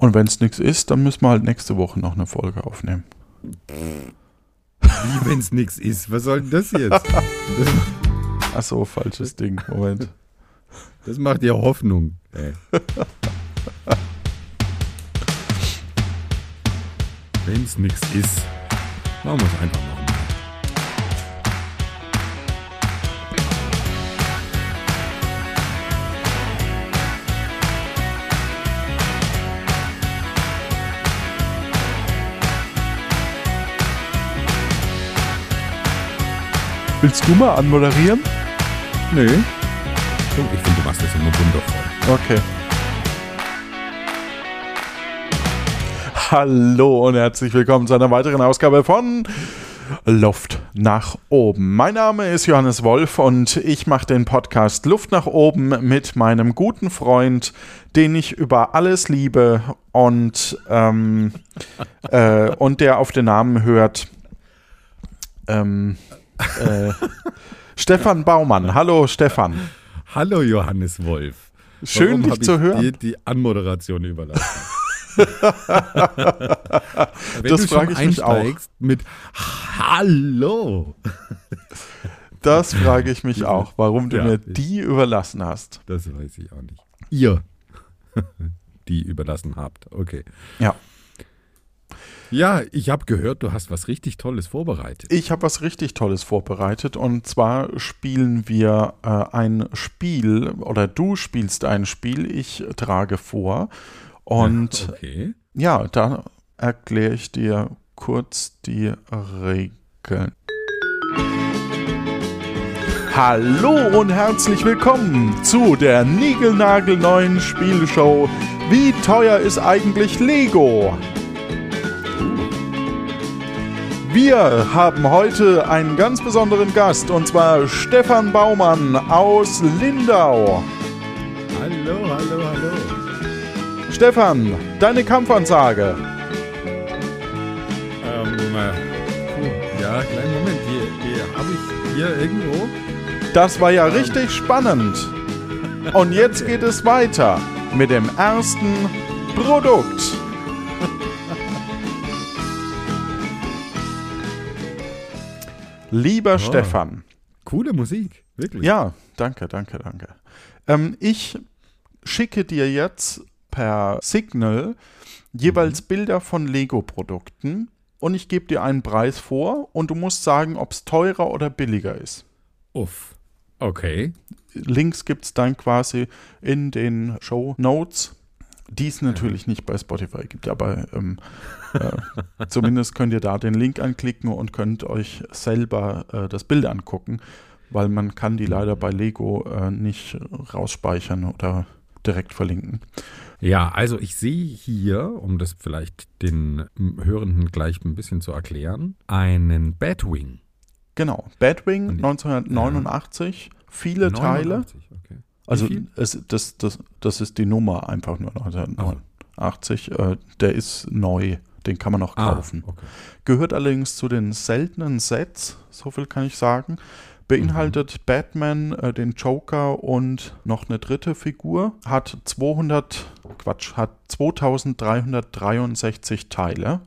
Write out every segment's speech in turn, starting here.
Und wenn es nichts ist, dann müssen wir halt nächste Woche noch eine Folge aufnehmen. Wie, wenn es nichts ist? Was soll denn das jetzt? Ach so, falsches Ding. Moment. Das macht ja Hoffnung. Ey. wenn es nichts ist, machen wir es einfach nochmal. Willst du mal anmoderieren? Nö. So, Ich finde, du machst das immer wundervoll. Okay. Hallo und herzlich willkommen zu einer weiteren Ausgabe von Luft nach oben. Mein Name ist Johannes Wolf und ich mache den Podcast Luft nach oben mit meinem guten Freund, den ich über alles liebe und, ähm, äh, und der auf den Namen hört. Ähm, äh, Stefan Baumann. Hallo Stefan. Hallo Johannes Wolf. Schön, Warum dich zu ich hören. dir die Anmoderation überlassen? Wenn Das frage ich mich auch. mit Hallo. Das frage ich mich auch, warum du Ja, mir die überlassen hast. Das weiß ich auch nicht. Ihr, die überlassen habt. Okay. Ja. Ja, ich habe gehört, du hast was richtig Tolles vorbereitet. Ich habe was richtig Tolles vorbereitet und zwar spielen wir äh, ein Spiel oder du spielst ein Spiel, ich trage vor und Okay. ja, da erkläre ich dir kurz die Regeln. Hallo und herzlich willkommen zu der niegelnagelneuen Spielshow. Wie teuer ist eigentlich Lego? Wir haben heute einen ganz besonderen Gast und zwar Stefan Baumann aus Lindau. Hallo, hallo, hallo. Stefan, deine Kampfansage. Ähm, äh, ja, kleinen Moment. Die, die habe ich hier irgendwo. Das war ja richtig spannend. Und jetzt geht es weiter mit dem ersten Produkt. Lieber Stefan, Coole Musik, wirklich. ja, danke, danke, danke. Ähm, ich schicke dir jetzt per Signal jeweils Bilder von Lego-Produkten und ich gebe dir einen Preis vor und du musst sagen, ob es teurer oder billiger ist. Uff. Okay. Links gibt es dann quasi in den Show Notes, die es natürlich nicht bei Spotify gibt, aber ähm, äh, zumindest könnt ihr da den Link anklicken und könnt euch selber äh, das Bild angucken, weil man kann die leider bei Lego äh, nicht rausspeichern oder direkt verlinken. Ja, also ich sehe hier, um das vielleicht den Hörenden gleich ein bisschen zu erklären, einen Batwing. Genau, Batwing Und- 1989, viele Teile. 89, Okay. Also es, das, das, das ist die Nummer einfach nur 1989. Äh, der ist neu, den kann man noch kaufen. Ah, okay. Gehört allerdings zu den seltenen Sets, so viel kann ich sagen. Beinhaltet Mhm. Batman, äh, den Joker und noch eine dritte Figur. Hat 200, Quatsch, hat 2363 Teile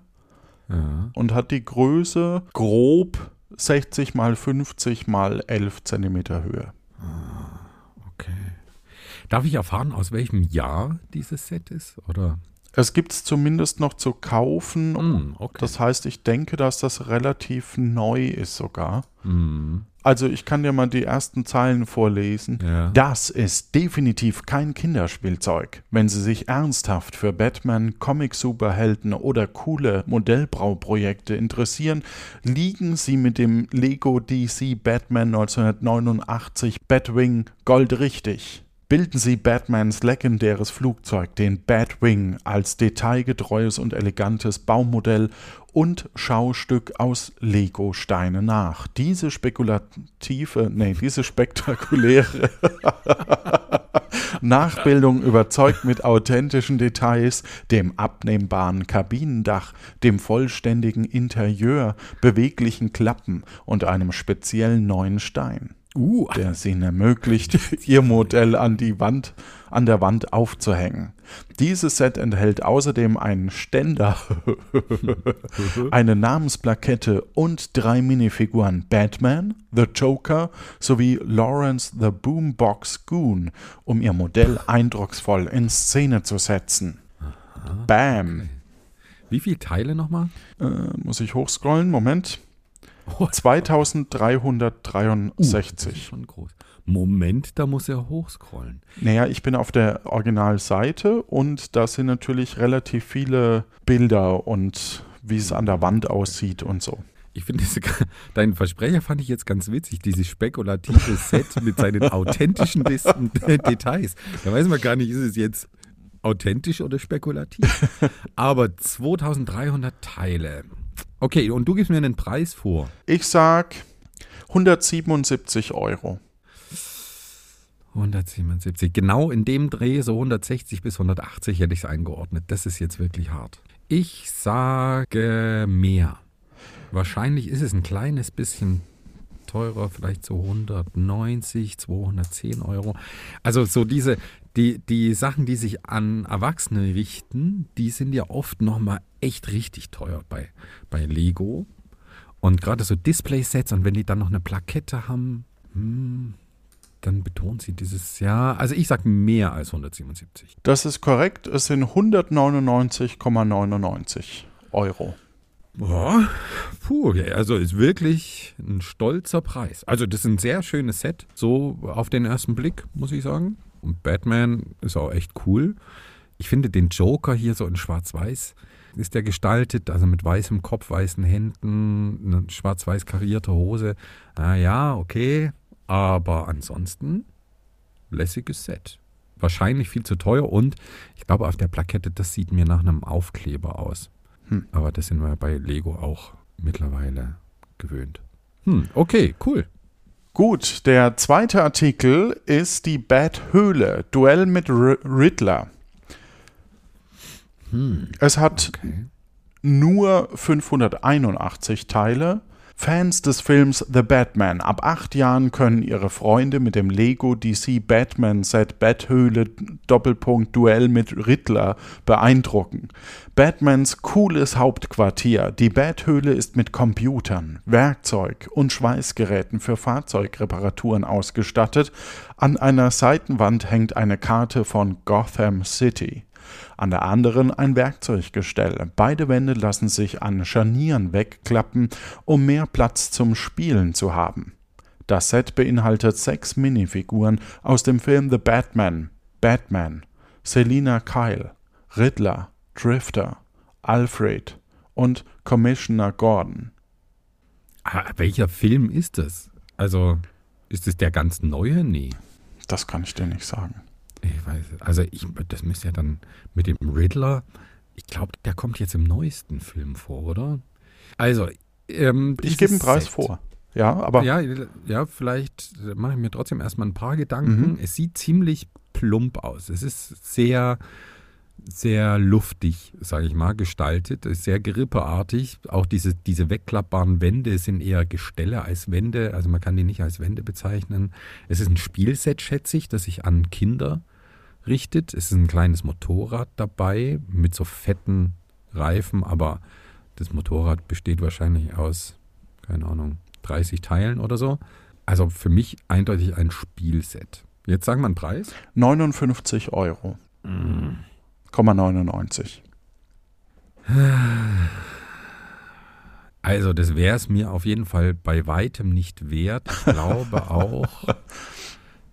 Ja. und hat die Größe grob 60 mal 50 mal 11 Zentimeter Höhe. Okay. Darf ich erfahren, aus welchem Jahr dieses Set ist? Oder? Es gibt es zumindest noch zu kaufen. Hm, okay. Das heißt, ich denke, dass das relativ neu ist sogar. Hm, Also ich kann dir mal die ersten Zeilen vorlesen. ja. Das ist definitiv kein Kinderspielzeug. Wenn Sie sich ernsthaft für Batman, Comic-Superhelden oder coole Modellbrauprojekte interessieren, liegen Sie mit dem Lego DC Batman 1989 Batwing goldrichtig. Bilden Sie Batmans legendäres Flugzeug, den Batwing, als detailgetreues und elegantes Baumodell und Schaustück aus Lego-Steine nach. Diese spekulative, nee, diese spektakuläre Nachbildung überzeugt mit authentischen Details, dem abnehmbaren Kabinendach, dem vollständigen Interieur, beweglichen Klappen und einem speziellen neuen Stein. Uh, der es ihnen ermöglicht, ihr Modell an die Wand, an der Wand aufzuhängen. Dieses Set enthält außerdem einen Ständer, eine Namensplakette und drei Minifiguren Batman, The Joker sowie Lawrence the Boombox Goon, um ihr Modell eindrucksvoll in Szene zu setzen. Bam! wie viele Teile nochmal? Äh, muss ich hochscrollen? Moment. Oh, 2363. schon groß. Moment, da muss er hochscrollen. Naja, ich bin auf der Originalseite und da sind natürlich relativ viele Bilder und wie es an der Wand aussieht und so. Ich finde, deinen Versprecher fand ich jetzt ganz witzig, dieses spekulative Set mit seinen authentischen Details. Da weiß man gar nicht, ist es jetzt authentisch oder spekulativ. Aber 2300 Teile. Okay, und du gibst mir einen Preis vor. Ich sag 177 Euro. 177. Genau in dem Dreh, so 160 bis 180 hätte ich es eingeordnet. Das ist jetzt wirklich hart. Ich sage mehr. Wahrscheinlich ist es ein kleines bisschen teurer, vielleicht so 190, 210 Euro. Also so diese, die, die Sachen, die sich an Erwachsene richten, die sind ja oft nochmal echt richtig teuer bei, bei Lego. Und gerade so Display-Sets und wenn die dann noch eine Plakette haben, hm, dann betont sie dieses Jahr. Also ich sage mehr als 177. Das ist korrekt. Es sind 199,99 Euro. Boah, puh, also ist wirklich ein stolzer Preis. Also das ist ein sehr schönes Set, so auf den ersten Blick, muss ich sagen. Und Batman ist auch echt cool. Ich finde den Joker hier so in schwarz-weiß ist der gestaltet, also mit weißem Kopf, weißen Händen, eine schwarz-weiß karierte Hose. Ah ja, okay, aber ansonsten lässiges Set. Wahrscheinlich viel zu teuer und ich glaube auf der Plakette, das sieht mir nach einem Aufkleber aus. Hm. Aber das sind wir bei Lego auch mittlerweile gewöhnt. Hm, okay, cool. Gut, der zweite Artikel ist die Bat-Höhle, Duell mit R Riddler. Hm, Es hat okay. nur 581 Teile. Fans des Films The Batman ab acht Jahren können ihre Freunde mit dem Lego DC Batman Set Bathöhle Doppelpunkt Duell mit Riddler beeindrucken. Batmans cooles Hauptquartier. Die Bathöhle ist mit Computern, Werkzeug und Schweißgeräten für Fahrzeugreparaturen ausgestattet. An einer Seitenwand hängt eine Karte von Gotham City an der anderen ein Werkzeuggestell. Beide Wände lassen sich an Scharnieren wegklappen, um mehr Platz zum Spielen zu haben. Das Set beinhaltet sechs Minifiguren aus dem Film The Batman, Batman, Selina Kyle, Riddler, Drifter, Alfred und Commissioner Gordon. Ah, welcher Film ist das? Also, ist es der ganz neue? Nee. Das kann ich dir nicht sagen. Ich weiß, also ich, das müsste ja dann mit dem Riddler, ich glaube, der kommt jetzt im neuesten Film vor, oder? Also, ähm, Ich gebe einen Preis Set. vor. Ja, aber Ja, ja, vielleicht mache ich mir trotzdem erstmal ein paar Gedanken. Mhm. Es sieht ziemlich plump aus. Es ist sehr, sehr luftig, sage ich mal, gestaltet. Es ist sehr grippeartig. Auch diese, diese wegklappbaren Wände sind eher Gestelle als Wände. Also man kann die nicht als Wände bezeichnen. Es ist ein Spielset, schätze ich, das sich an Kinder richtet. Es ist ein kleines Motorrad dabei mit so fetten Reifen, aber das Motorrad besteht wahrscheinlich aus, keine Ahnung, 30 Teilen oder so. Also für mich eindeutig ein Spielset. Jetzt sagen wir einen Preis. 59 Euro. 99. Also das wäre es mir auf jeden Fall bei weitem nicht wert. Ich glaube auch,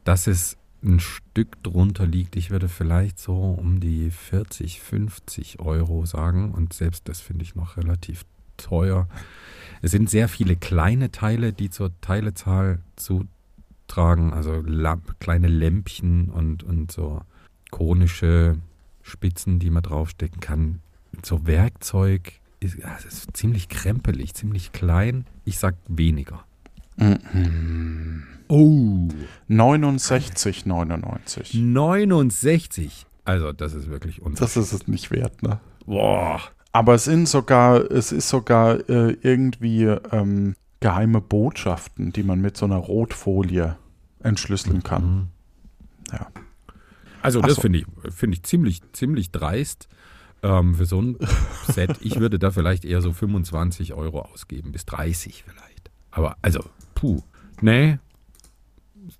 dass es ein Stück drunter liegt. Ich würde vielleicht so um die 40, 50 Euro sagen. Und selbst das finde ich noch relativ teuer. Es sind sehr viele kleine Teile, die zur Teilezahl zutragen. Also kleine Lämpchen und, und so konische Spitzen, die man draufstecken kann. So Werkzeug ist, es ist ziemlich krempelig, ziemlich klein. Ich sag weniger. Oh. 69,99. 69. Also, das ist wirklich unfair. Das ist es nicht wert, ne? Boah. Aber es sind sogar, es ist sogar äh, irgendwie ähm, geheime Botschaften, die man mit so einer Rotfolie entschlüsseln kann. Mhm. Ja. Also Ach das so. finde ich, finde ich ziemlich, ziemlich dreist ähm, für so ein Set. Ich würde da vielleicht eher so 25 Euro ausgeben, bis 30 vielleicht. Aber also, puh, nee,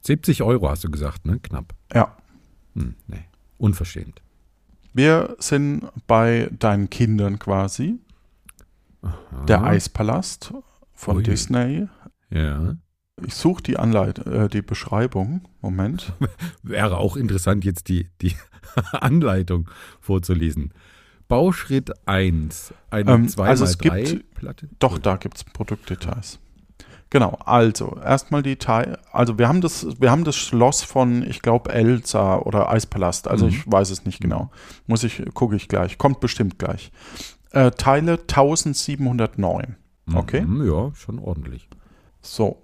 70 Euro hast du gesagt, ne? Knapp. Ja. Hm, nee, unverschämt. Wir sind bei deinen Kindern quasi. Der Eispalast von Ui. Disney. Ja. Ich suche die Anleit äh, die Beschreibung. Moment. Wäre auch interessant, jetzt die, die Anleitung vorzulesen. Bauschritt 1, eine Ähm, 2x3 also es gibt- Platte. Doch, da gibt es Produktdetails. Genau, also erstmal die Teil, also wir haben das, wir haben das Schloss von, ich glaube, Elsa oder Eispalast, also Mhm. ich weiß es nicht genau. Muss ich, gucke ich gleich, kommt bestimmt gleich. Äh, Teile 1709. Okay. Mhm, ja, schon ordentlich. So.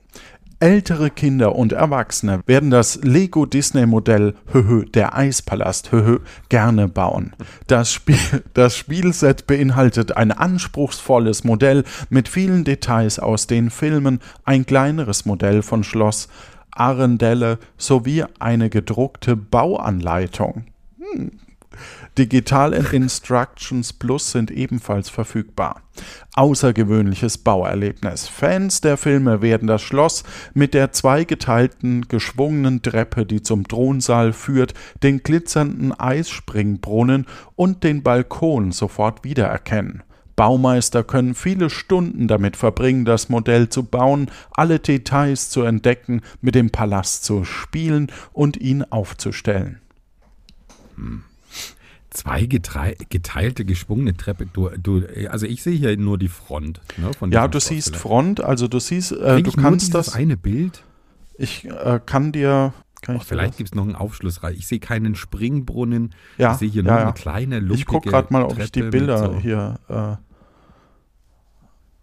Ältere Kinder und Erwachsene werden das Lego Disney Modell höhö, der Eispalast höhö, gerne bauen. Das, Spiel, das Spielset beinhaltet ein anspruchsvolles Modell mit vielen Details aus den Filmen, ein kleineres Modell von Schloss Arendelle sowie eine gedruckte Bauanleitung. Hm. Digital Instructions Plus sind ebenfalls verfügbar. Außergewöhnliches Bauerlebnis. Fans der Filme werden das Schloss mit der zweigeteilten geschwungenen Treppe, die zum Thronsaal führt, den glitzernden Eisspringbrunnen und den Balkon sofort wiedererkennen. Baumeister können viele Stunden damit verbringen, das Modell zu bauen, alle Details zu entdecken, mit dem Palast zu spielen und ihn aufzustellen. Zwei geteilte, geschwungene Treppe. Du, du, also ich sehe hier nur die Front. Ne, Ja, du siehst vielleicht. Front, also du siehst, äh, du kannst das. eine Bild. Ich äh, kann dir. Kann Oh, ich vielleicht gibt es noch einen Aufschlussreich. Ich sehe keinen Springbrunnen. Ja, ich sehe hier ja, nur ja. eine kleine, lumpige Ich gucke gerade mal, ob ich die Bilder so hier äh,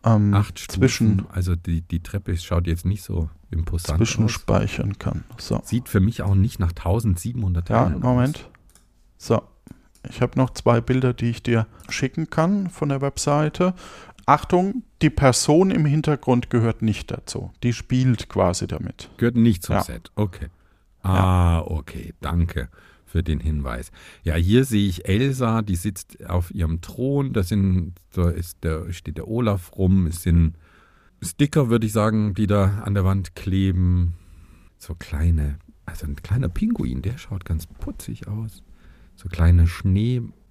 ähm, Acht Stufen. zwischen, Also die, die Treppe schaut jetzt nicht so imposant aus. zwischenspeichern kann. So. Sieht für mich auch nicht nach 1700 Ja, Teilen aus. Moment. So. Ich habe noch zwei Bilder, die ich dir schicken kann von der Webseite. Achtung, die Person im Hintergrund gehört nicht dazu. Die spielt quasi damit. Gehört nicht zum Ja. Set. Okay. Ah, okay. Danke für den Hinweis. Ja, hier sehe ich Elsa, die sitzt auf ihrem Thron. Da sind, da ist der, steht der Olaf rum. Es sind Sticker, würde ich sagen, die da an der Wand kleben. So kleine, also ein kleiner Pinguin, der schaut ganz putzig aus. So kleine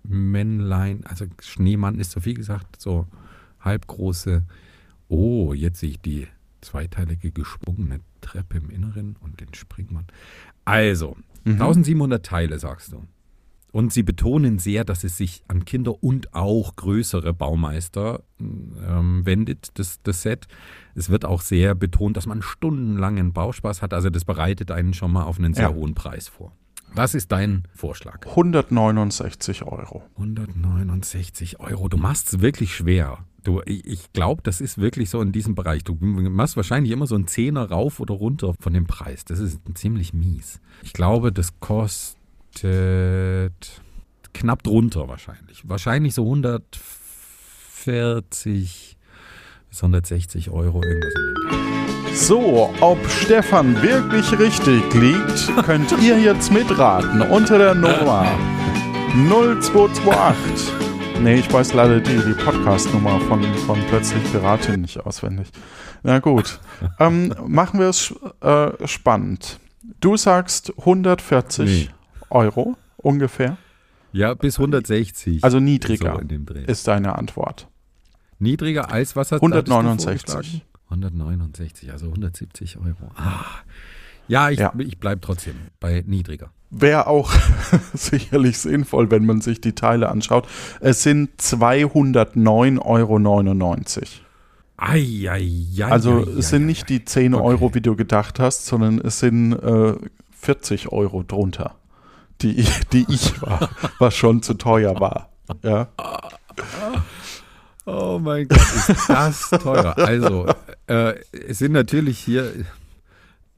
Schneemännlein, also Schneemann ist so viel gesagt, so halbgroße. Oh, jetzt sehe ich die zweiteilige geschwungene Treppe im Inneren und den Springmann. Also, Mhm. 1700 Teile, sagst du. Und sie betonen sehr, dass es sich an Kinder und auch größere Baumeister ähm, wendet, das, das Set. Es wird auch sehr betont, dass man stundenlangen Bauspaß hat. Also das bereitet einen schon mal auf einen sehr Ja. hohen Preis vor. Was ist dein Vorschlag? 169 Euro. 169 Euro. Du machst es wirklich schwer. Du, ich ich glaube, das ist wirklich so in diesem Bereich. Du machst wahrscheinlich immer so einen Zehner rauf oder runter von dem Preis. Das ist ziemlich mies. Ich glaube, das kostet knapp drunter wahrscheinlich. Wahrscheinlich so 140 bis 160 Euro irgendwas in dem Dreh. So, ob Stefan wirklich richtig liegt, könnt ihr jetzt mitraten unter der Nummer 0228. Nee, ich weiß leider die, die Podcast-Nummer von, von Plötzlich Piratin nicht auswendig. Na gut. ähm, machen wir es äh, spannend. Du sagst 140 Nee. Euro ungefähr. Ja, bis 160. Also niedriger So ist deine Antwort. Niedriger als was hat hattest du 169. vorgeschlagen? 169, also 170 Euro. Ah. Ja, ich, Ja. ich bleibe trotzdem bei niedriger. Wäre auch sicherlich sinnvoll, wenn man sich die Teile anschaut. Es sind 209,99 Euro. Ei, ei, ei, Also es sind nicht die 10 Okay. Euro, wie du gedacht hast, sondern es sind äh, 40 Euro drunter, die ich, die ich war, was schon zu teuer war. Ja, Oh mein Gott, ist das teuer. Also, äh, es sind natürlich hier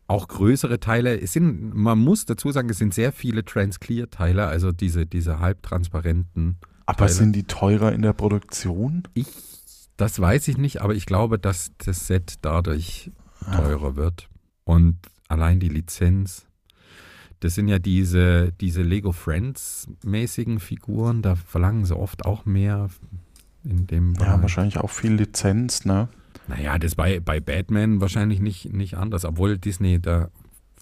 auch größere Teile. Es sind, man muss dazu sagen, es sind sehr viele Transclear-Teile, also diese, diese halbtransparenten. aber Teile. sind die teurer in der Produktion? Ich Das weiß ich nicht, aber ich glaube, dass das Set dadurch teurer wird. Und allein die Lizenz. Das sind ja diese, diese Lego Friends-mäßigen Figuren, da verlangen sie oft auch mehr in dem Ja, wahrscheinlich auch viel Lizenz, ne? Naja, das bei, bei Batman wahrscheinlich nicht, nicht anders, obwohl Disney da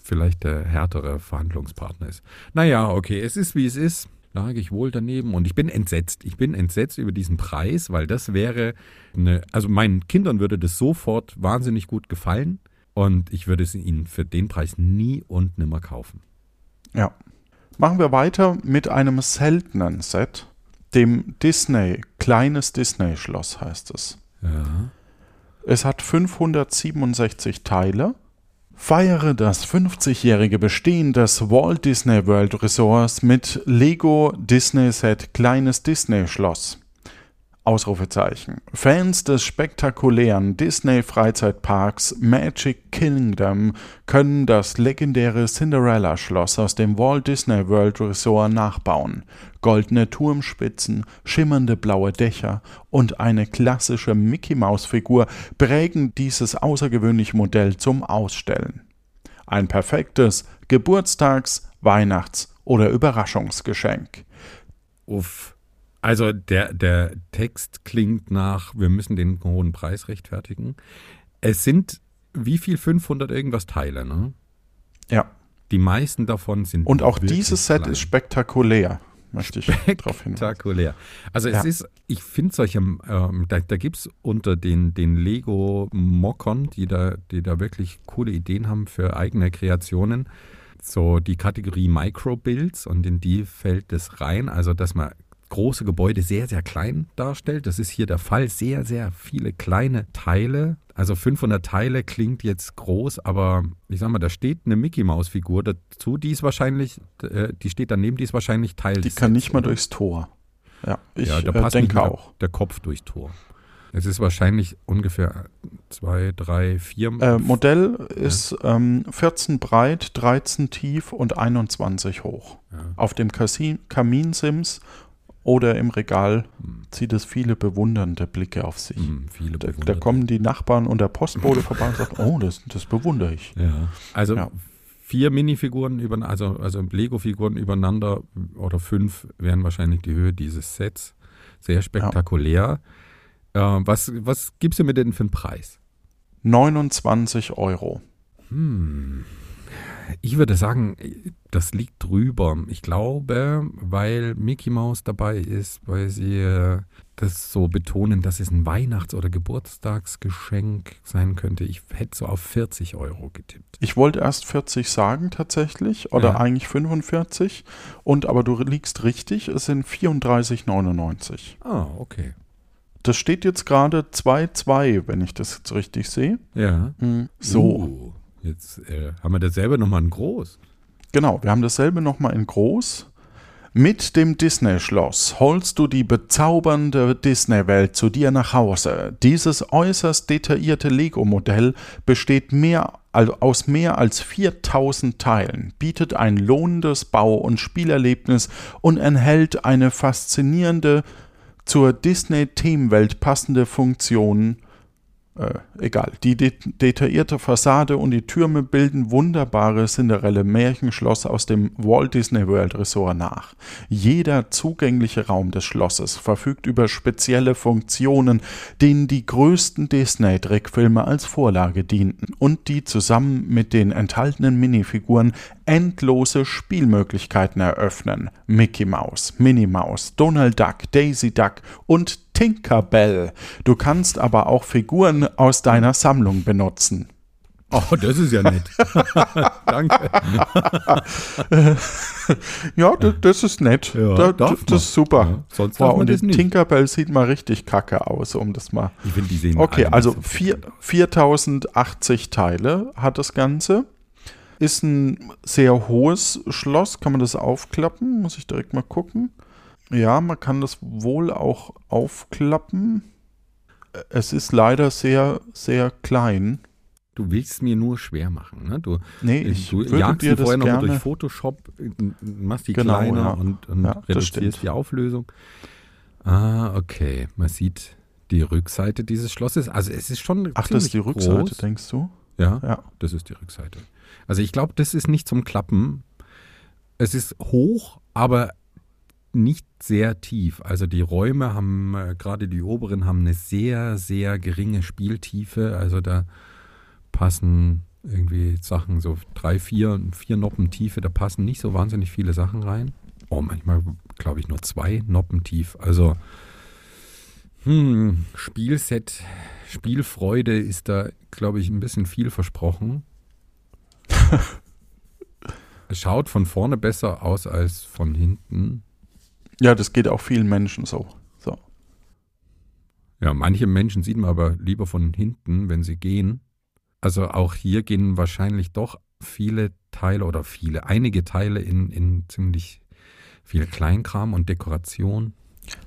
vielleicht der härtere Verhandlungspartner ist. Naja, okay, es ist wie es ist. Lag ich wohl daneben und ich bin entsetzt. Ich bin entsetzt über diesen Preis, weil das wäre eine, also meinen Kindern würde das sofort wahnsinnig gut gefallen und ich würde es ihnen für den Preis nie und nimmer kaufen. Ja. Machen wir weiter mit einem seltenen Set, dem Disney, kleines Disney-Schloss heißt es. Ja. Es hat 567 Teile. Feiere das 50-jährige Bestehen des Walt Disney World Resorts mit Lego Disney Set Kleines Disney Schloss. Ausrufezeichen. Fans des spektakulären Disney-Freizeitparks Magic Kingdom können das legendäre Cinderella-Schloss aus dem Walt Disney World Resort nachbauen. Goldene Turmspitzen, schimmernde blaue Dächer und eine klassische Mickey-Maus-Figur prägen dieses außergewöhnliche Modell zum Ausstellen. Ein perfektes Geburtstags-, Weihnachts- oder Überraschungsgeschenk. Uff. Also der, der Text klingt nach, wir müssen den hohen Preis rechtfertigen. Es sind wie viel 500 irgendwas Teile, ne? Ja. Die meisten davon sind Und auch dieses Set klein. ist spektakulär, möchte ich darauf hinweisen. Spektakulär. Also es Ja. ist, ich finde solche, ähm, da, da gibt es unter den, den Lego-Mockern, die da, die da wirklich coole Ideen haben für eigene Kreationen, so die Kategorie Microbuilds und in die fällt es rein, also dass man große Gebäude sehr, sehr klein darstellt. Das ist hier der Fall. Sehr, sehr viele kleine Teile. Also 500 Teile klingt jetzt groß, aber ich sag mal, da steht eine Mickey-Maus-Figur dazu, die ist wahrscheinlich, äh, die steht daneben, die ist wahrscheinlich Teil Die kann nicht mal oder? durchs Tor. Ja, ich ja, da äh, passt denke auch. der Kopf durchs Tor. Es ist wahrscheinlich ungefähr zwei, drei, vier. Äh, Modell ist ähm, 14 breit, 13 tief und 21 hoch. Ja. Auf dem Kaminsims oder im Regal zieht es viele bewundernde Blicke auf sich. Hm, viele Da, da kommen die Nachbarn und der Postbote vorbei und sagt, oh, das, das bewundere ich. Ja. Also Ja. vier Minifiguren über, also, also Lego-Figuren übereinander oder fünf wären wahrscheinlich die Höhe dieses Sets. Sehr spektakulär. Äh, was was gibst du mir denn für einen Preis? 29 Euro. Hm. Ich würde sagen, das liegt drüber. Ich glaube, weil Mickey Mouse dabei ist, weil sie äh, das so betonen, dass es ein Weihnachts- oder Geburtstagsgeschenk sein könnte. Ich hätte so auf 40 Euro getippt. Ich wollte erst 40 sagen tatsächlich, oder Ja. eigentlich 45. Und aber du liegst richtig, es sind 34,99. Ah, okay. Das steht jetzt gerade 2,2, wenn ich das jetzt richtig sehe. Ja. So, Uh, jetzt äh, haben wir dasselbe nochmal in groß. Genau, wir haben dasselbe nochmal in groß. Mit dem Disney-Schloss holst du die bezaubernde Disney-Welt zu dir nach Hause. Dieses äußerst detaillierte Lego-Modell besteht mehr, also aus mehr als 4000 Teilen, bietet ein lohnendes Bau- und Spielerlebnis und enthält eine faszinierende, zur Disney-Themenwelt passende Funktion äh, egal. Die de detaillierte Fassade und die Türme bilden wunderbare Cinderelle-Märchenschloss aus dem Walt Disney World Resort nach. Jeder zugängliche Raum des Schlosses verfügt über spezielle Funktionen, denen die größten Disney-Trickfilme als Vorlage dienten und die zusammen mit den enthaltenen Minifiguren endlose Spielmöglichkeiten eröffnen. Mickey Mouse, Minnie Mouse, Donald Duck, Daisy Duck und Tinkerbell. Du kannst aber auch Figuren aus deiner Sammlung benutzen. Oh, das ist ja nett. Danke. Ja, das, das ist nett. Ja, da, das man. ist super. Ja, sonst Wow, und nicht. Tinkerbell sieht mal richtig kacke aus, um das mal. Ich finde, die sehen Okay, also nicht so vier, gut aus. 4080 Teile hat das Ganze. Ist ein sehr hohes Schloss. Kann man das aufklappen? Muss ich direkt mal gucken. Ja, man kann das wohl auch aufklappen. Es ist leider sehr, sehr klein. Du willst mir nur schwer machen. Ne? Du, Nee, ich du würde jagst dir die das vorher nochmal durch. Photoshop, äh, machst die Genau, kleiner ja. und, und Ja, reduzierst die Auflösung. Ah, okay. Man sieht die Rückseite dieses Schlosses. Also es ist schon Ach, das ist die Rückseite, groß. denkst du? Ja, Ja. das ist die Rückseite. Also ich glaube, das ist nicht zum Klappen. Es ist hoch, aber nicht sehr tief. Also die Räume haben, äh, gerade die oberen, haben eine sehr, sehr geringe Spieltiefe. Also da passen irgendwie Sachen, so drei, vier, vier Noppen Tiefe, da passen nicht so wahnsinnig viele Sachen rein. Oh, manchmal glaube ich nur zwei Noppen tief. Also hm, Spielset, Spielfreude ist da, glaube ich, ein bisschen viel versprochen. es schaut von vorne besser aus als von hinten. Ja, das geht auch vielen Menschen so. so. Ja, manche Menschen sieht man aber lieber von hinten, wenn sie gehen. Also auch hier gehen wahrscheinlich doch viele Teile oder viele, einige Teile in, in ziemlich viel Kleinkram und Dekoration.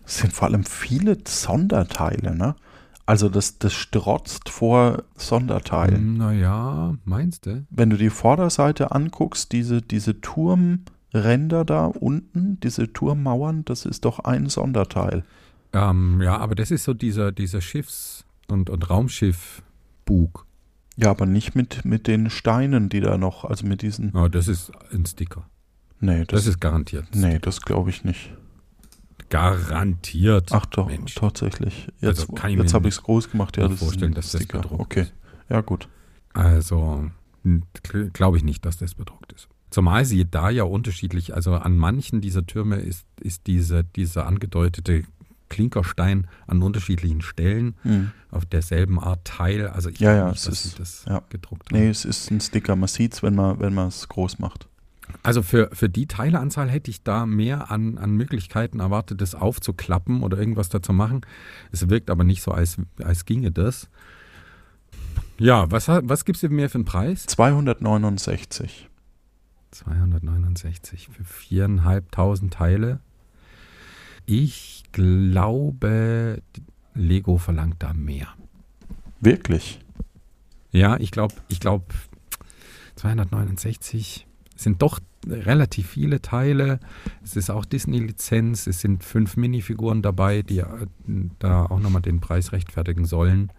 Es sind vor allem viele Sonderteile, ne? Also das, das strotzt vor Sonderteilen. Naja, meinst du? Wenn du die Vorderseite anguckst, diese, diese Turmränder da unten, diese Turmmauern, das ist doch ein Sonderteil. Ähm, ja, aber das ist so dieser, dieser Schiffs- und, und Raumschiff-Bug. Ja, aber nicht mit, mit den Steinen, die da noch, also mit diesen. Ja, das ist ein Sticker. Nee, Das, das, ist garantiert. Nee, das glaube ich nicht. Garantiert. Ach doch, Mensch. tatsächlich. Jetzt, Also jetzt habe ich es groß gemacht. Ja, das vorstellen, ist ein dass das Sticker. bedruckt Okay, ist. ja gut. Also glaube ich nicht, dass das bedruckt ist. Zumal sie da ja unterschiedlich, also an manchen dieser Türme ist, ist diese, dieser angedeutete Klinkerstein an unterschiedlichen Stellen Hm. auf derselben Art Teil. Also ich Ja, ja, nicht, es dass ist- das ja. gedruckt Nee, haben. es ist ein Sticker. Man sieht es, wenn man es groß macht. Also für, für die Teileanzahl hätte ich da mehr an, an Möglichkeiten erwartet, das aufzuklappen oder irgendwas dazu machen. Es wirkt aber nicht so, als, als ginge das. Ja, was, was gibst du mir für einen Preis? 269. 269 für viereinhalbtausend Teile. Ich glaube, Lego verlangt da mehr. Wirklich? Ja, ich glaube, ich glaube, 269 sind doch relativ viele Teile. Es ist auch Disney-Lizenz. Es sind fünf Minifiguren dabei, die äh, da auch nochmal den Preis rechtfertigen sollen,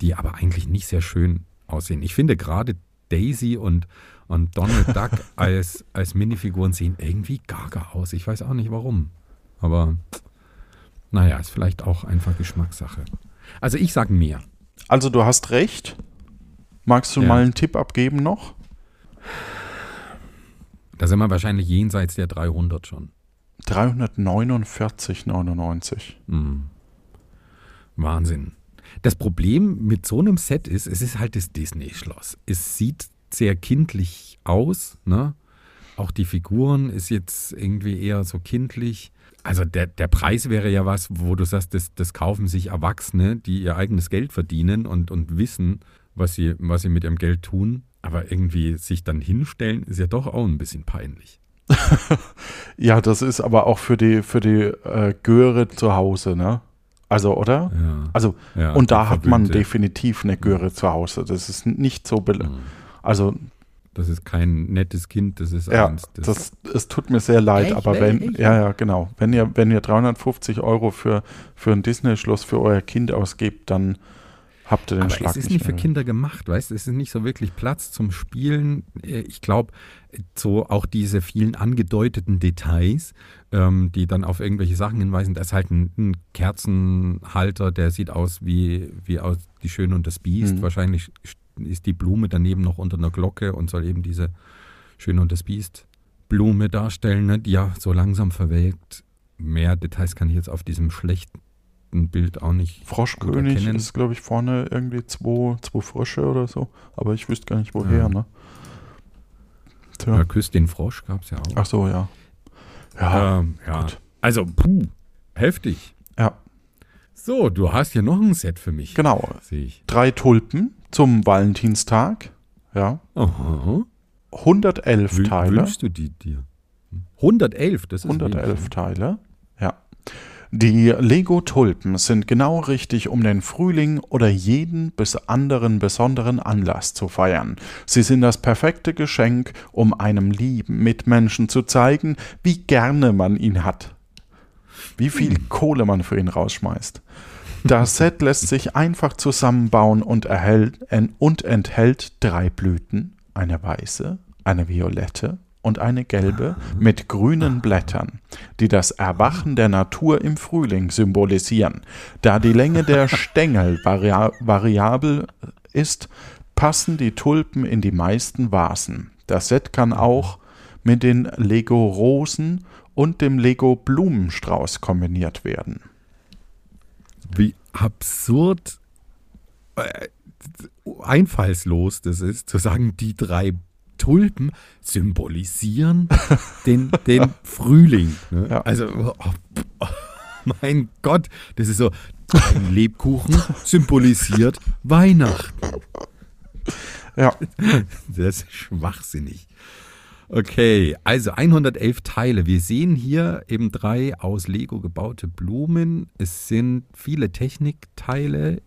die aber eigentlich nicht sehr schön aussehen. Ich finde gerade Daisy und, und Donald Duck als, als Minifiguren sehen irgendwie gaga aus. Ich weiß auch nicht warum. Aber naja, ist vielleicht auch einfach Geschmackssache. Also ich sage mehr. Also du hast recht. Magst du Ja. mal einen Tipp abgeben noch? Da sind wir wahrscheinlich jenseits der 300 schon. 349,99. Hm. Wahnsinn. Das Problem mit so einem Set ist, es ist halt das Disney-Schloss. Es sieht sehr kindlich aus, ne? Auch die Figuren ist jetzt irgendwie eher so kindlich. Also der, der Preis wäre ja was, wo du sagst, das, das kaufen sich Erwachsene, die ihr eigenes Geld verdienen und, und wissen, was sie, was sie mit ihrem Geld tun. Aber irgendwie sich dann hinstellen, ist ja doch auch ein bisschen peinlich. Ja, das ist aber auch für die, für die äh, Göre zu Hause, ne? Also, oder? Ja. Also, ja, und da hat man definitiv eine Göre zu Hause. Das ist nicht so. Be Hm. Also, Das ist kein nettes Kind, das ist ja, eins. das, es tut mir sehr leid, Echt? aber wenn, Echt? ja, ja, genau. Wenn ihr, wenn ihr 350 Euro für, für ein Disney-Schloss für euer Kind ausgebt, dann habt ihr den Aber Schlag es ist nicht für mehr. Kinder gemacht, weißt du? Es ist nicht so wirklich Platz zum Spielen. Äh, Ich glaube, so auch diese vielen angedeuteten Details, ähm, die dann auf irgendwelche Sachen hinweisen, da ist halt ein, ein Kerzenhalter, der sieht aus wie, wie aus Die Schöne und das Biest. Mhm. Wahrscheinlich ist die Blume daneben noch unter einer Glocke und soll eben diese Schöne und das Biest Blume darstellen, ne? die ja so langsam verwelkt. Mehr Details kann ich jetzt auf diesem schlechten Bild auch nicht Froschkönig ist, glaube ich, vorne irgendwie zwei, zwei Frösche oder so. Aber ich wüsste gar nicht, woher, Ja. ne? Ja, Tja. Küss den Frosch gab es ja auch. Ach so, ja. Ja, ähm, ja. gut. Also, puh, heftig. ja, So, du hast hier noch ein Set für mich. genau. Sehe ich. Drei Tulpen zum Valentinstag. Ja. Aha. 111 Wün- Teile. Wünschst du die dir? 111, das ist 111 wenig. Teile. Ja. Die Lego-Tulpen sind genau richtig, um den Frühling oder jeden bis anderen besonderen Anlass zu feiern. Sie sind das perfekte Geschenk, um einem lieben Mitmenschen zu zeigen, wie gerne man ihn hat. Wie viel Kohle man für ihn rausschmeißt. Das Set lässt sich einfach zusammenbauen und, erhält, und enthält drei Blüten, eine weiße, eine violette und eine gelbe mit grünen Blättern, die das Erwachen der Natur im Frühling symbolisieren. Da die Länge der Stängel varia variabel ist, passen die Tulpen in die meisten Vasen. Das Set kann auch mit den Lego Rosen und dem Lego Blumenstrauß kombiniert werden. Wie absurd äh, einfallslos das ist, zu sagen, die drei Tulpen symbolisieren den, den Frühling. Ne? Ja. Also, oh, oh, mein Gott, das ist so, ein Lebkuchen symbolisiert Weihnachten. Ja. Das ist schwachsinnig. Okay, also 111 Teile. Wir sehen hier eben drei aus Lego gebaute Blumen. Es sind viele Technikteile.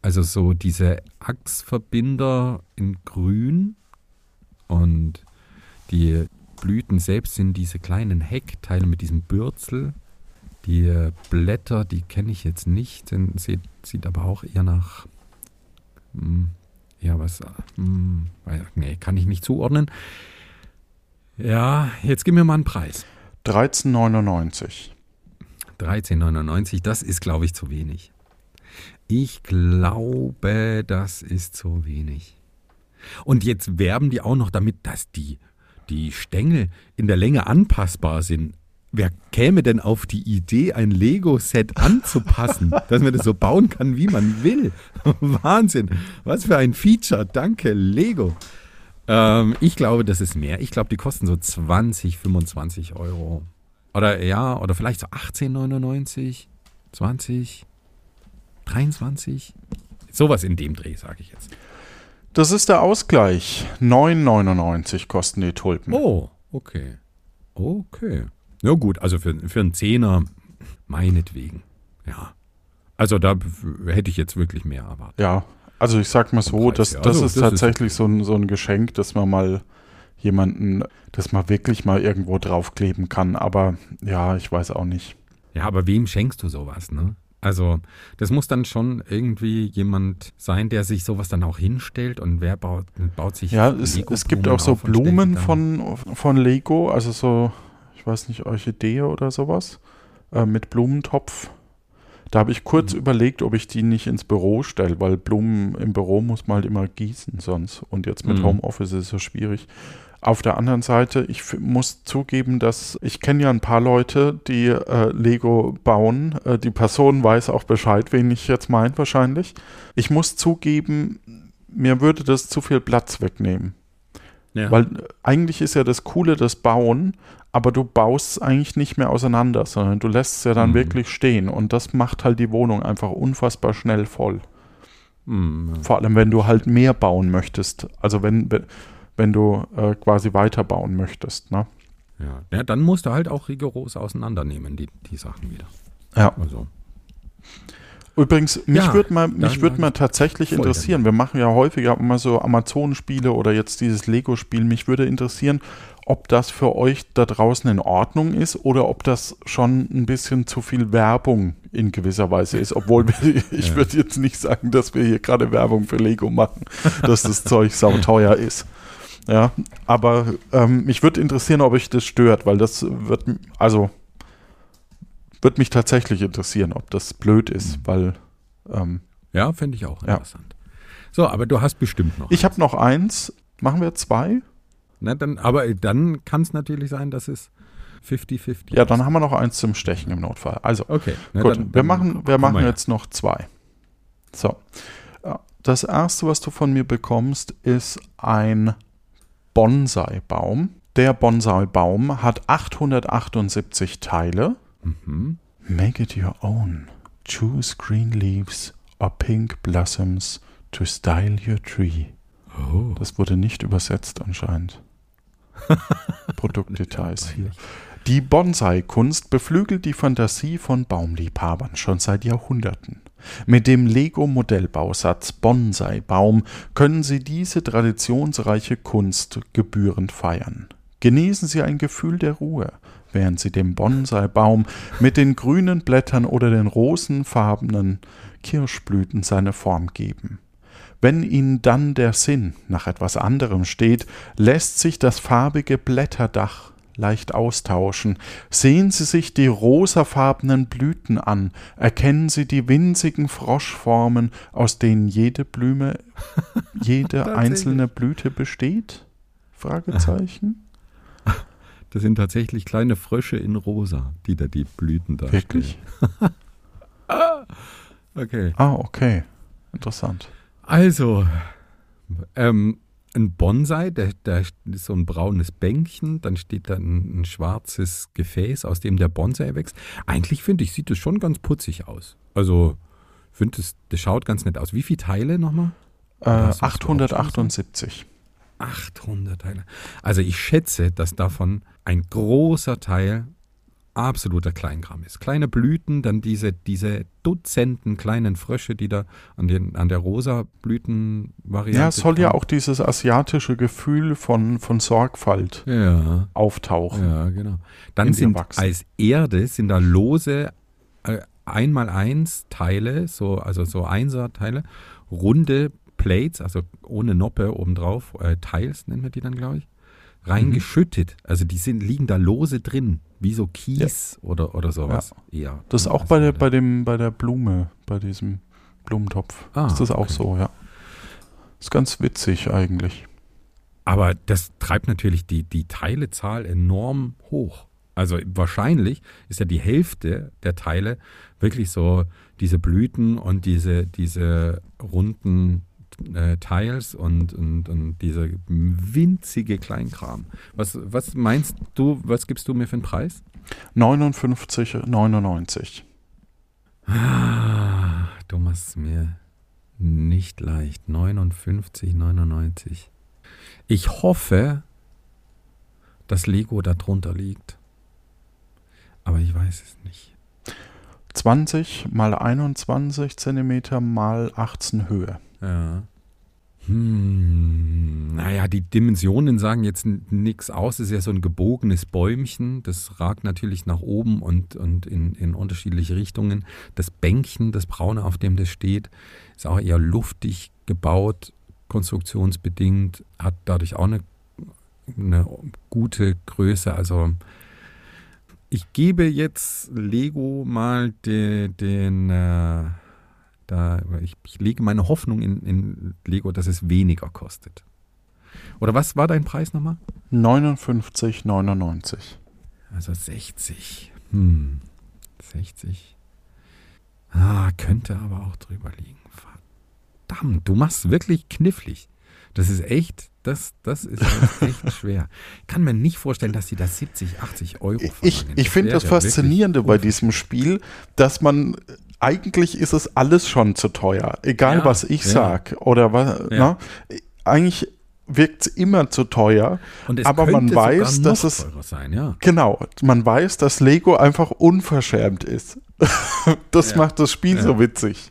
Also so diese Achsverbinder in grün und die Blüten selbst sind diese kleinen Heckteile mit diesem Bürzel. Die Blätter, die kenne ich jetzt nicht, sind, sieht, sieht aber auch eher nach. Hm, ja, was. Hm, nee, kann ich nicht zuordnen. Ja, jetzt gib mir mal einen Preis. 13,99. 13,99, das ist, glaube ich, zu wenig. Ich glaube, das ist zu wenig. Und jetzt werben die auch noch damit, dass die, die Stängel in der Länge anpassbar sind. Wer käme denn auf die Idee, ein Lego-Set anzupassen, dass man das so bauen kann, wie man will? Wahnsinn. Was für ein Feature. Danke, Lego. Ähm, ich glaube, das ist mehr. Ich glaube, die kosten so 20, 25 Euro. Oder ja, oder vielleicht so 18,99, 20, 23. Sowas in dem Dreh, sage ich jetzt. Das ist der Ausgleich. 9,99 kosten die Tulpen. Oh, okay. Okay. Ja gut, also für, für einen Zehner, meinetwegen. Ja. Also da hätte ich jetzt wirklich mehr erwartet. Ja, also ich sag mal so, das, das also, ist das tatsächlich ist so, ein, so ein Geschenk, dass man mal jemanden, dass man wirklich mal irgendwo draufkleben kann. Aber ja, ich weiß auch nicht. Ja, aber wem schenkst du sowas, ne? Also, das muss dann schon irgendwie jemand sein, der sich sowas dann auch hinstellt und wer baut, baut sich. Ja, es, es gibt auch so Blumen von, von Lego, also so, ich weiß nicht, Orchidee oder sowas, äh, mit Blumentopf. Da habe ich kurz mhm. überlegt, ob ich die nicht ins Büro stelle, weil Blumen im Büro muss man halt immer gießen sonst. Und jetzt mit mhm. Homeoffice ist es so schwierig. Auf der anderen Seite, ich muss zugeben, dass ich kenne ja ein paar Leute, die äh, Lego bauen. Äh, die Person weiß auch Bescheid, wen ich jetzt meine wahrscheinlich. Ich muss zugeben, mir würde das zu viel Platz wegnehmen. Ja. Weil eigentlich ist ja das Coole das Bauen, aber du baust eigentlich nicht mehr auseinander, sondern du lässt es ja dann mhm. wirklich stehen und das macht halt die Wohnung einfach unfassbar schnell voll. Mhm. Vor allem, wenn du halt mehr bauen möchtest. Also wenn, wenn du äh, quasi weiterbauen möchtest. Ne? Ja. ja, dann musst du halt auch rigoros auseinandernehmen, die, die Sachen wieder. Ja. Also. Übrigens, mich ja, würde mal, mich würd mal tatsächlich interessieren, wir machen ja häufiger immer so Amazon-Spiele oder jetzt dieses Lego-Spiel, mich würde interessieren, ob das für euch da draußen in Ordnung ist oder ob das schon ein bisschen zu viel Werbung in gewisser Weise ist. Obwohl wir, ich ja. würde jetzt nicht sagen, dass wir hier gerade Werbung für Lego machen, dass das Zeug sauteuer ist. Ja, aber ähm, mich würde interessieren, ob euch das stört, weil das wird, also würde mich tatsächlich interessieren, ob das blöd ist, mhm. weil. Ähm, ja, finde ich auch interessant. Ja. So, aber du hast bestimmt noch. Ich habe noch eins. Machen wir zwei? Na, dann, aber dann kann es natürlich sein, dass es 50-50 Ja, dann haben wir noch eins zum Stechen im Notfall. Also, okay. Na, gut, dann, wir machen, wir machen jetzt noch zwei. So. Das erste, was du von mir bekommst, ist ein Bonsai-Baum. Der Bonsai-Baum hat 878 Teile. Mhm. Make it your own. Choose green leaves or pink blossoms to style your tree. Oh. Das wurde nicht übersetzt anscheinend. Produktdetails hier. Die Bonsai-Kunst beflügelt die Fantasie von Baumliebhabern schon seit Jahrhunderten. Mit dem Lego-Modellbausatz Bonsai-Baum können Sie diese traditionsreiche Kunst gebührend feiern. Genießen Sie ein Gefühl der Ruhe, während sie dem Bonsai-Baum mit den grünen Blättern oder den rosenfarbenen Kirschblüten seine Form geben. Wenn ihnen dann der Sinn nach etwas anderem steht, lässt sich das farbige Blätterdach leicht austauschen. Sehen Sie sich die rosafarbenen Blüten an, erkennen Sie die winzigen Froschformen, aus denen jede Blume, jede einzelne Blüte besteht? Fragezeichen. Das sind tatsächlich kleine Frösche in rosa, die da die Blüten darstellen. Wirklich? okay. Ah, okay. Interessant. Also, ähm, ein Bonsai, der ist so ein braunes Bänkchen, dann steht da ein, ein schwarzes Gefäß, aus dem der Bonsai wächst. Eigentlich finde ich, sieht das schon ganz putzig aus. Also, finde das, das schaut ganz nett aus. Wie viele Teile nochmal? Äh, Hast du das 878. 800 Teile. Also ich schätze, dass davon ein großer Teil absoluter Kleinkram ist. Kleine Blüten, dann diese, diese Dutzenden kleinen Frösche, die da an, den, an der rosa Blütenvariante. Ja, es soll ja dran- auch dieses asiatische Gefühl von, von Sorgfalt Ja, auftauchen. ja, genau. Dann sind wachsen. als Erde sind da lose äh, einmal eins Teile, so, also so Einser-Teile, runde Plates, also ohne Noppe obendrauf, äh, Tiles nennen wir die dann, glaube ich, reingeschüttet. Also die sind, liegen da lose drin, wie so Kies oder, oder sowas. eher. Das ist auch bei der, bei, dem, bei der Blume, bei diesem Blumentopf. Ah, ist das auch okay. so, ja. Ist ganz witzig eigentlich. Aber das treibt natürlich die, die Teilezahl enorm hoch. Also wahrscheinlich ist ja die Hälfte der Teile wirklich so diese Blüten und diese, diese runden äh, Tiles und, und, und dieser winzige Kleinkram. Was, was meinst du, was gibst du mir für einen Preis? 59,99. Ah, du machst es mir nicht leicht. 59,99. Ich hoffe, dass Lego da drunter liegt. Aber ich weiß es nicht. 20 mal 21 Zentimeter mal 18 Höhe. Ja. Hm, naja, die Dimensionen sagen jetzt nichts aus. Es ist ja so ein gebogenes Bäumchen. Das ragt natürlich nach oben und, und in, in unterschiedliche Richtungen. Das Bänkchen, das Braune, auf dem das steht, ist auch eher luftig gebaut, konstruktionsbedingt, hat dadurch auch eine, eine gute Größe. Also ich gebe jetzt Lego mal den, den äh, da, ich, ich lege meine Hoffnung in, in Lego, dass es weniger kostet. Oder was war dein Preis nochmal? 59,99. Also 60. Hm. 60. Ah, könnte aber auch drüber liegen. Verdammt, du machst wirklich knifflig. Das ist echt, das, das ist echt schwer. Ich kann mir nicht vorstellen, dass die da 70, 80 Euro verlangen. Ich, ich finde das Faszinierende bei diesem Spiel, dass man eigentlich ist es alles schon zu teuer, egal Ja, was ich ja. sag oder was. Ne? Eigentlich wirkt es immer zu teuer, Und es aber man weiß, dass es teurer sein, ja. genau, man weiß, dass Lego einfach unverschämt ist. das macht das Spiel so witzig.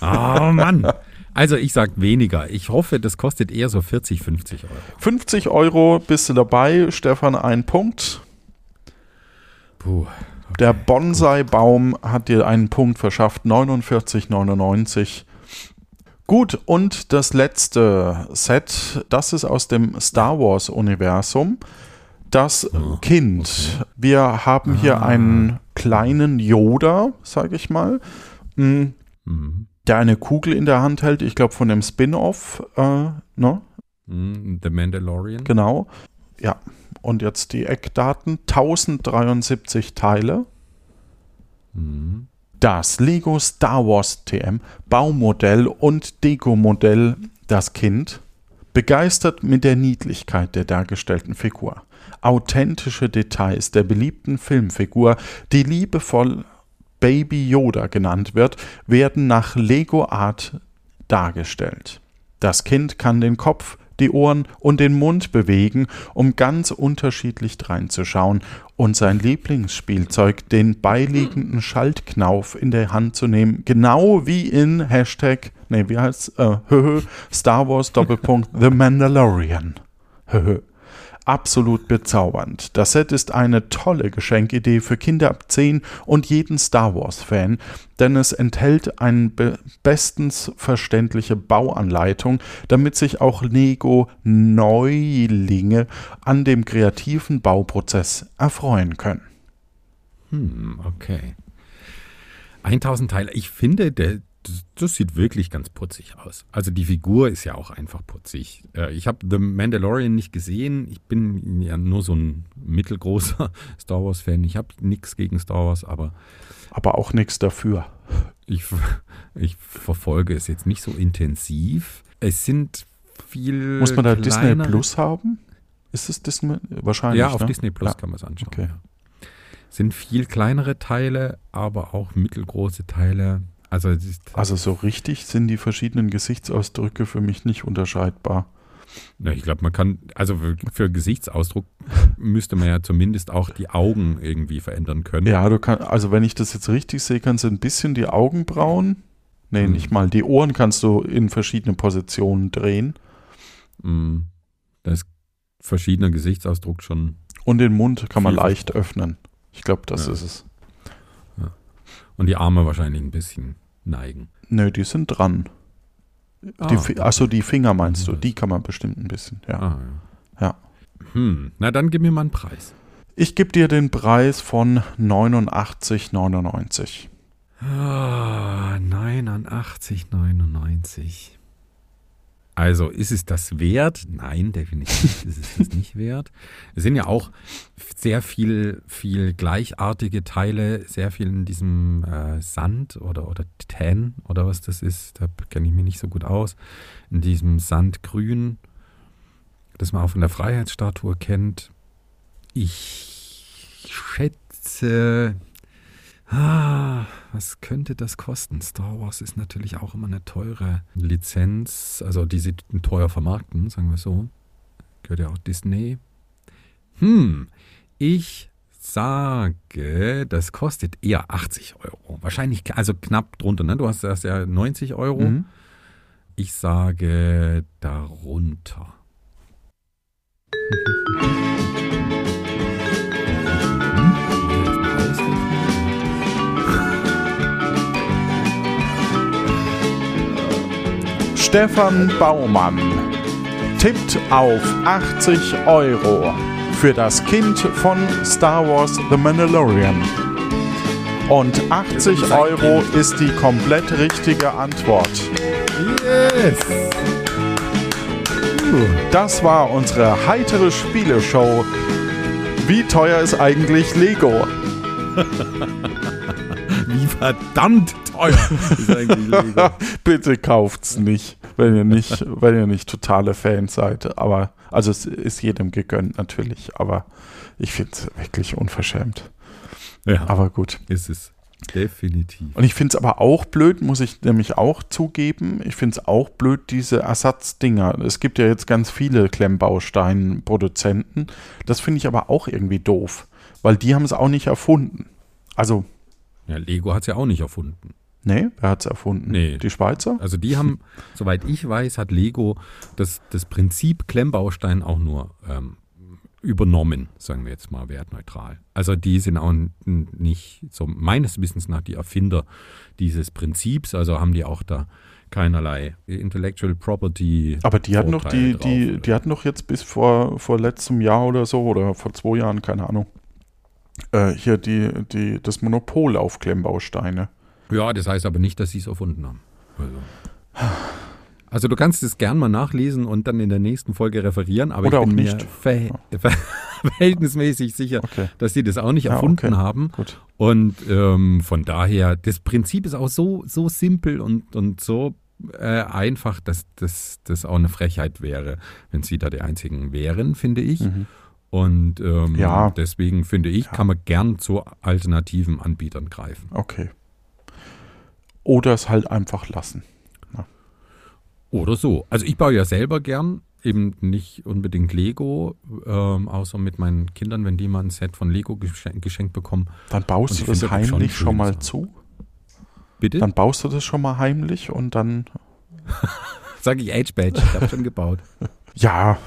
Oh Mann. Also ich sag weniger. Ich hoffe, das kostet eher so 40, 50 Euro. 50 Euro bist du dabei, Stefan, ein Punkt. Puh. Der Bonsai-Baum hat dir einen Punkt verschafft, 49,99. Gut, und das letzte Set, das ist aus dem Star Wars-Universum. Das Oh, Kind. Wir haben hier Ah. einen kleinen Yoda, sage ich mal, mh, Mhm. der eine Kugel in der Hand hält. Ich glaube, von dem Spin-off, äh, ne? Mhm. The Mandalorian. Genau. Ja. Und jetzt die Eckdaten: 1073 Teile. Mhm. Das Lego Star Wars TM Baumodell und Dekomodell Das Kind begeistert mit der Niedlichkeit der dargestellten Figur. Authentische Details der beliebten Filmfigur, die liebevoll Baby Yoda genannt wird, werden nach Lego Art dargestellt. Das Kind kann den Kopf, die Ohren und den Mund bewegen, um ganz unterschiedlich dreinzuschauen und sein Lieblingsspielzeug, den beiliegenden Schaltknauf in der Hand zu nehmen, genau wie in Hashtag, nee, wie heißt's, äh, Star Wars Doppelpunkt The Mandalorian. Absolut bezaubernd. Das Set ist eine tolle Geschenkidee für Kinder ab 10 und jeden Star Wars-Fan, denn es enthält eine bestens verständliche Bauanleitung, damit sich auch Lego-Neulinge an dem kreativen Bauprozess erfreuen können. Hm, okay. 1000 Teile. Ich finde, der, das sieht wirklich ganz putzig aus. Also die Figur ist ja auch einfach putzig. Äh, ich habe The Mandalorian nicht gesehen. Ich bin ja nur so ein mittelgroßer Star Wars-Fan. Ich habe nichts gegen Star Wars, aber. Aber auch nichts dafür. Ich, ich verfolge es jetzt nicht so intensiv. Es sind viel. Muss man da Disney Plus haben? Ist es Disney? Wahrscheinlich. Ja, auf ne? Disney Plus ja. kann man es anschauen. Okay. Ja. Sind viel kleinere Teile, aber auch mittelgroße Teile. Also, also so richtig sind die verschiedenen Gesichtsausdrücke für mich nicht unterscheidbar. Ja, ich glaube, man kann, also für, Gesichtsausdruck müsste man ja zumindest auch die Augen irgendwie verändern können. Ja, du kannst, also wenn ich das jetzt richtig sehe, kannst du ein bisschen die Augenbrauen, nee, hm. nicht mal, die Ohren kannst du in verschiedene Positionen drehen. Hm. Da ist verschiedener Gesichtsausdruck schon. Und den Mund kann man leicht öffnen. Ich glaube, das ja. ist es. Und die Arme wahrscheinlich ein bisschen neigen. Nö, die sind dran. Ah, die, achso, die Finger meinst du, die kann man bestimmt ein bisschen, ja. Ah, ja. Hm, na dann gib mir mal einen Preis. Ich gebe dir den Preis von 89,99. Ah, 89,99. Also ist es das wert? Nein, definitiv ist es das nicht wert. Es sind ja auch sehr viel, viel gleichartige Teile, sehr viel in diesem äh, Sand oder, oder Tan oder was das ist. Da kenne ich mich nicht so gut aus. In diesem Sandgrün, das man auch von der Freiheitsstatue kennt. Ich schätze, Ah, was könnte das kosten? Star Wars ist natürlich auch immer eine teure Lizenz, also die sie teuer vermarkten, sagen wir so. Gehört ja auch Disney. Hm, ich sage, das kostet eher 80 Euro. Wahrscheinlich, also knapp drunter, ne? Du hast das ja 90 Euro. Mhm. Ich sage darunter. Stefan Baumann tippt auf 80 Euro für das Kind von Star Wars The Mandalorian. Und 80 Euro ist die komplett richtige Antwort. Yes! Das war unsere heitere Spieleshow. Wie teuer ist eigentlich Lego? Wie verdammt teuer ist eigentlich Lego? Bitte kauft's nicht, wenn ihr nicht, wenn ihr nicht totale Fans seid. Aber also es ist jedem gegönnt natürlich, aber ich finde es wirklich unverschämt. Ja, Aber gut. ist es. Definitiv. Und ich finde es aber auch blöd, muss ich nämlich auch zugeben. Ich finde es auch blöd, diese Ersatzdinger. Es gibt ja jetzt ganz viele Klemmbaustein-Produzenten. Das finde ich aber auch irgendwie doof, weil die haben es auch nicht erfunden. Also, Ja, Lego hat es ja auch nicht erfunden. Nee, wer hat es erfunden? Nee. Die Schweizer? Also die haben, soweit ich weiß, hat Lego das, das Prinzip Klemmbaustein auch nur ähm, übernommen, sagen wir jetzt mal wertneutral. Also die sind auch nicht, so meines Wissens nach, die Erfinder dieses Prinzips, also haben die auch da keinerlei Intellectual Property. Aber die hatten doch die, Vorteile die, drauf, die hatten doch jetzt bis vor, vor letztem Jahr oder so oder vor zwei Jahren, keine Ahnung. Äh, hier die, die, das Monopol auf Klemmbausteine. Ja, das heißt aber nicht, dass sie es erfunden haben. Also. also du kannst es gern mal nachlesen und dann in der nächsten Folge referieren, aber Oder ich bin auch nicht. ver ver verhältnismäßig sicher, Okay. dass sie das auch nicht Ja, erfunden okay. haben. Gut. Und ähm, von daher, das Prinzip ist auch so, so simpel und, und so äh, einfach, dass das dass auch eine Frechheit wäre, wenn sie da die einzigen wären, finde ich. Mhm. Und ähm, Ja. deswegen finde ich, Ja. kann man gern zu alternativen Anbietern greifen. Okay. Oder es halt einfach lassen. Oder so. Also ich baue ja selber gern, eben nicht unbedingt Lego, ähm, außer mit meinen Kindern, wenn die mal ein Set von Lego geschenkt, geschenkt bekommen. Dann baust du das schon heimlich schon, schön mal so. zu. Bitte? Dann baust du das schon mal heimlich und dann, Sag ich Age Badge, ich habe schon gebaut. ja,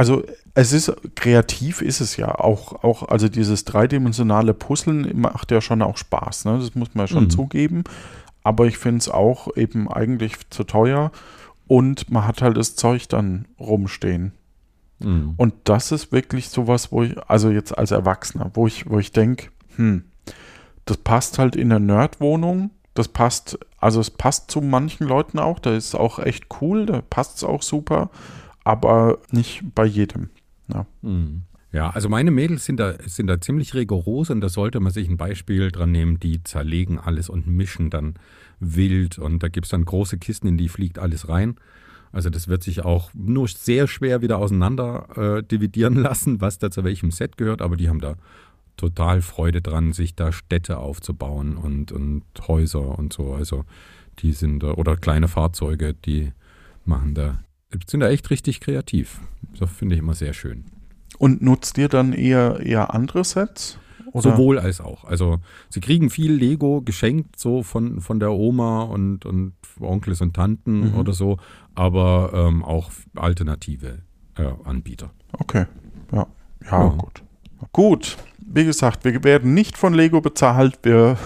Also es ist kreativ ist es ja auch, auch also dieses dreidimensionale Puzzeln macht ja schon auch Spaß, ne? Das muss man schon Mhm. zugeben. Aber ich finde es auch eben eigentlich zu teuer und man hat halt das Zeug dann rumstehen. Mhm. Und das ist wirklich sowas, wo ich, also jetzt als Erwachsener, wo ich, wo ich denke, hm, das passt halt in der Nerdwohnung. Das passt, also es passt zu manchen Leuten auch, da ist es auch echt cool, da passt es auch super, aber nicht bei jedem. Mhm. Ja, also meine Mädels sind da, sind da ziemlich rigoros und da sollte man sich ein Beispiel dran nehmen, die zerlegen alles und mischen dann wild und da gibt es dann große Kisten, in die fliegt alles rein. Also das wird sich auch nur sehr schwer wieder auseinander äh, dividieren lassen, was da zu welchem Set gehört, aber die haben da total Freude dran, sich da Städte aufzubauen und, und Häuser und so. Also die sind da, oder kleine Fahrzeuge, die machen da, sind da echt richtig kreativ. Das finde ich immer sehr schön. Und nutzt ihr dann eher, eher andere Sets? Oder? Sowohl als auch. Also sie kriegen viel Lego geschenkt, so von, von der Oma und, und Onkels und Tanten Mhm. oder so, aber ähm, auch alternative äh, Anbieter. Okay, ja, ja, Ja. gut. Gut, wie gesagt, wir werden nicht von Lego bezahlt. Wir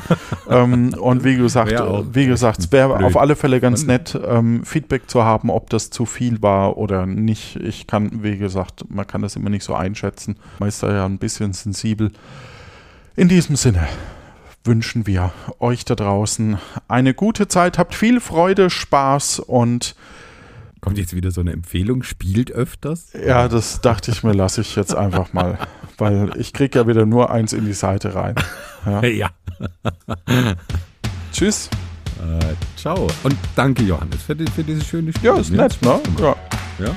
ähm, und wie gesagt, auch wie gesagt, es wäre auf alle Fälle ganz nett, ähm, Feedback zu haben, ob das zu viel war oder nicht. Ich kann, wie gesagt, man kann das immer nicht so einschätzen. Man ist da ja ein bisschen sensibel. In diesem Sinne wünschen wir euch da draußen eine gute Zeit. Habt viel Freude, Spaß und Kommt jetzt wieder so eine Empfehlung, spielt öfters? Ja, das dachte ich mir, lasse ich jetzt einfach mal, weil ich kriege ja wieder nur eins in die Seite rein. Ja. Ja. Tschüss. Äh, ciao. Und danke, Johannes, für, die, für diese schöne Spiel. Ja, ist Mir nett, ne? Ja. Ja.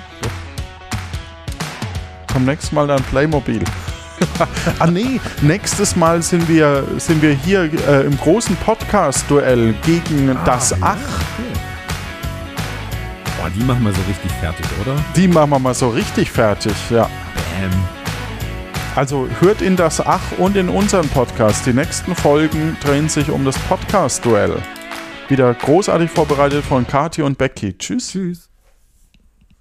Komm nächstes Mal dann Playmobil. ah nee, nächstes Mal sind wir, sind wir hier äh, im großen Podcast-Duell gegen das ja. Ach. Okay. Boah, die machen wir so richtig fertig, oder? Die machen wir mal so richtig fertig, ja. Bam. Also hört in das Ach und in unseren Podcast. Die nächsten Folgen drehen sich um das Podcast-Duell. Wieder großartig vorbereitet von Kathi und Becky. Tschüss. Tschüss.